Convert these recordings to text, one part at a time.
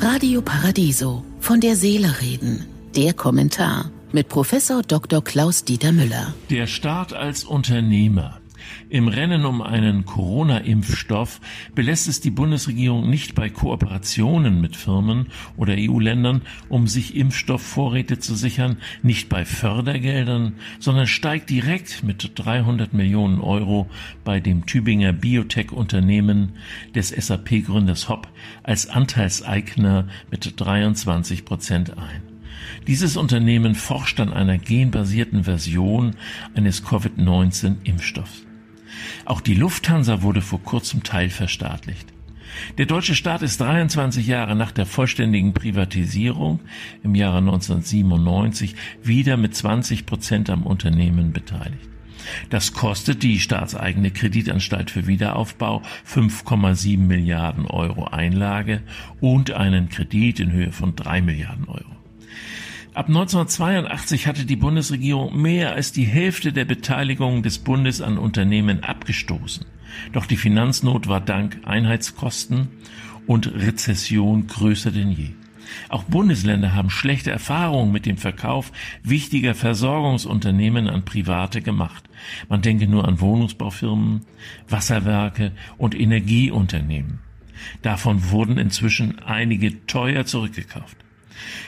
Radio Paradiso. Von der Seele reden. Der Kommentar mit Professor Dr. Klaus Dieter Müller. Der Staat als Unternehmer. Im Rennen um einen Corona-Impfstoff belässt es die Bundesregierung nicht bei Kooperationen mit Firmen oder EU-Ländern, um sich Impfstoffvorräte zu sichern, nicht bei Fördergeldern, sondern steigt direkt mit 300 Millionen Euro bei dem Tübinger Biotech-Unternehmen des SAP-Gründers Hopp als Anteilseigner mit 23 Prozent ein. Dieses Unternehmen forscht an einer genbasierten Version eines Covid-19-Impfstoffs. Auch die Lufthansa wurde vor kurzem teilverstaatlicht. Der deutsche Staat ist 23 Jahre nach der vollständigen Privatisierung im Jahre 1997 wieder mit 20 Prozent am Unternehmen beteiligt. Das kostet die staatseigene Kreditanstalt für Wiederaufbau 5,7 Milliarden Euro Einlage und einen Kredit in Höhe von 3 Milliarden Euro. Ab 1982 hatte die Bundesregierung mehr als die Hälfte der Beteiligung des Bundes an Unternehmen abgestoßen. Doch die Finanznot war dank Einheitskosten und Rezession größer denn je. Auch Bundesländer haben schlechte Erfahrungen mit dem Verkauf wichtiger Versorgungsunternehmen an Private gemacht. Man denke nur an Wohnungsbaufirmen, Wasserwerke und Energieunternehmen. Davon wurden inzwischen einige teuer zurückgekauft.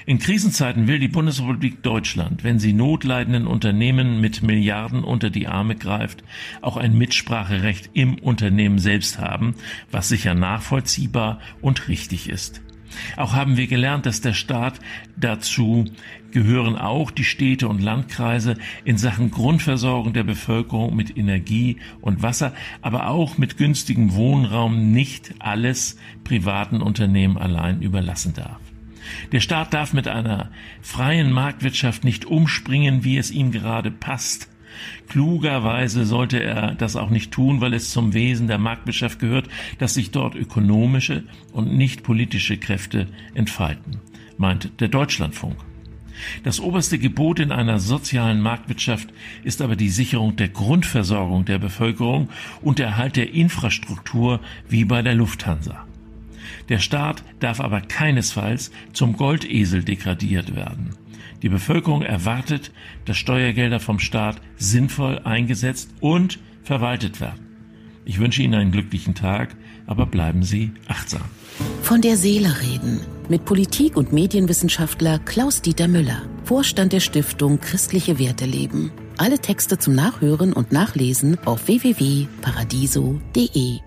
In Krisenzeiten will die Bundesrepublik Deutschland, wenn sie notleidenden Unternehmen mit Milliarden unter die Arme greift, auch ein Mitspracherecht im Unternehmen selbst haben, was sicher nachvollziehbar und richtig ist. Auch haben wir gelernt, dass der Staat dazu gehören auch die Städte und Landkreise in Sachen Grundversorgung der Bevölkerung mit Energie und Wasser, aber auch mit günstigem Wohnraum nicht alles privaten Unternehmen allein überlassen darf. Der Staat darf mit einer freien Marktwirtschaft nicht umspringen, wie es ihm gerade passt. Klugerweise sollte er das auch nicht tun, weil es zum Wesen der Marktwirtschaft gehört, dass sich dort ökonomische und nicht politische Kräfte entfalten, meint der Deutschlandfunk. Das oberste Gebot in einer sozialen Marktwirtschaft ist aber die Sicherung der Grundversorgung der Bevölkerung und der Erhalt der Infrastruktur wie bei der Lufthansa. Der Staat darf aber keinesfalls zum Goldesel degradiert werden. Die Bevölkerung erwartet, dass Steuergelder vom Staat sinnvoll eingesetzt und verwaltet werden. Ich wünsche Ihnen einen glücklichen Tag, aber bleiben Sie achtsam. Von der Seele reden mit Politik- und Medienwissenschaftler Klaus-Dieter Müller, Vorstand der Stiftung Christliche Werte leben. Alle Texte zum Nachhören und Nachlesen auf www.paradiso.de.